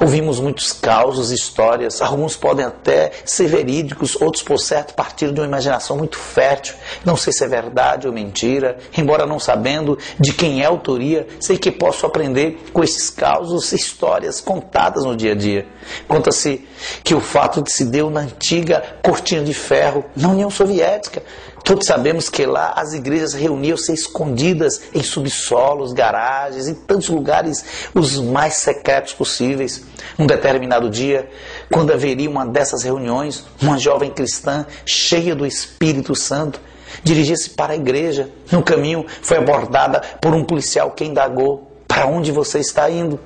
Ouvimos muitos causos, histórias, alguns podem até ser verídicos, outros, por certo, partiram de uma imaginação muito fértil. Não sei se é verdade ou mentira, embora não sabendo de quem é a autoria, sei que posso aprender com esses causos, histórias contadas no dia a dia. Conta-se que o fato de se deu na antiga cortina de ferro, na União Soviética, Todos sabemos que lá as igrejas reuniam-se escondidas em subsolos, garagens, em tantos lugares os mais secretos possíveis. Um determinado dia, quando haveria uma dessas reuniões, uma jovem cristã cheia do Espírito Santo dirigia-se para a igreja. No caminho foi abordada por um policial que indagou: Para onde você está indo?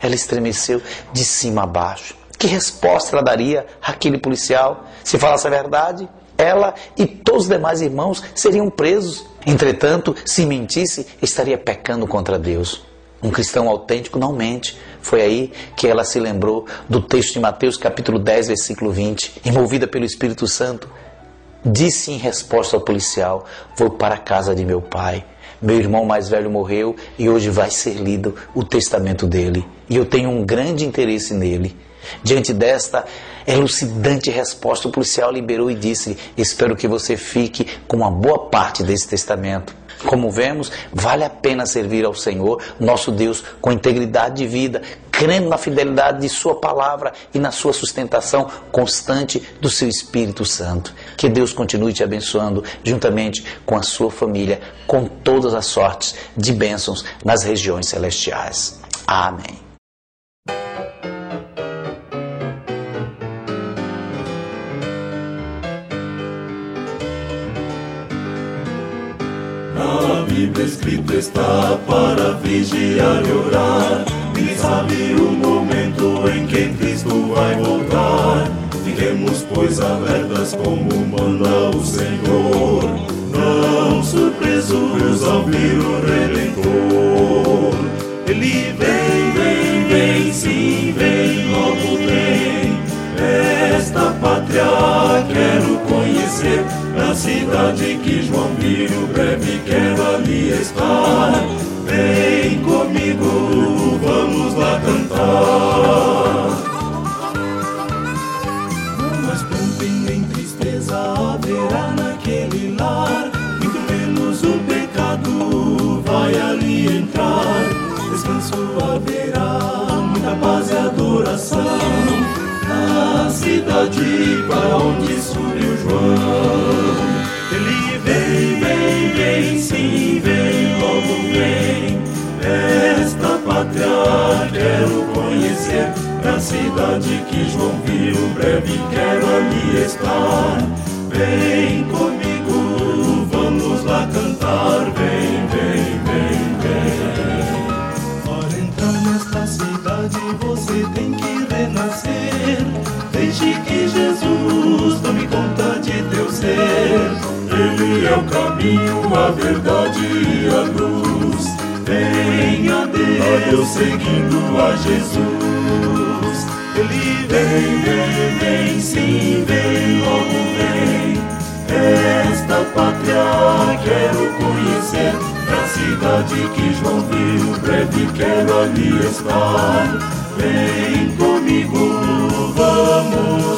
Ela estremeceu de cima a baixo. Que resposta ela daria àquele policial? Se falasse a verdade, ela e todos os demais irmãos seriam presos. Entretanto, se mentisse, estaria pecando contra Deus. Um cristão autêntico não mente. Foi aí que ela se lembrou do texto de Mateus, capítulo 10, versículo 20. Envolvida pelo Espírito Santo, disse em resposta ao policial: Vou para a casa de meu pai. Meu irmão mais velho morreu e hoje vai ser lido o testamento dele. E eu tenho um grande interesse nele. Diante desta elucidante resposta, o policial liberou e disse: Espero que você fique com uma boa parte desse testamento. Como vemos, vale a pena servir ao Senhor, nosso Deus, com integridade de vida, crendo na fidelidade de Sua palavra e na sua sustentação constante do seu Espírito Santo. Que Deus continue te abençoando, juntamente com a sua família, com todas as sortes de bênçãos nas regiões celestiais. Amém. Bíblia escrito está para vigiar e orar. Ninguém sabe o momento em que Cristo vai voltar. Fiquemos, pois, alertas como manda o Senhor. Não surpresos ao vir o Redentor. Ele vem, vem, vem, sim, vem, logo vem. Esta pátria quero conhecer na cidade que João viu, breve quero ali estar. Vem comigo, vamos lá cantar. Não mais pranto nem tristeza haverá naquele lar, muito menos o pecado vai ali entrar. Descanso haverá, muita paz e adoração na cidade para onde subiu conhecer, na cidade que João viu, breve quero ali estar. Vem comigo, vamos lá cantar, vem, vem, vem, vem. Para entrar nesta cidade você tem que renascer. Deixe que Jesus tome conta de teu ser. Ele é o caminho, a verdade e a luz. Venha a a Deus seguindo a Jesus. Ele vem, vem, vem, sim, vem, logo vem. Esta pátria quero conhecer, da cidade que João viu, breve quero ali estar. Vem comigo, vamos.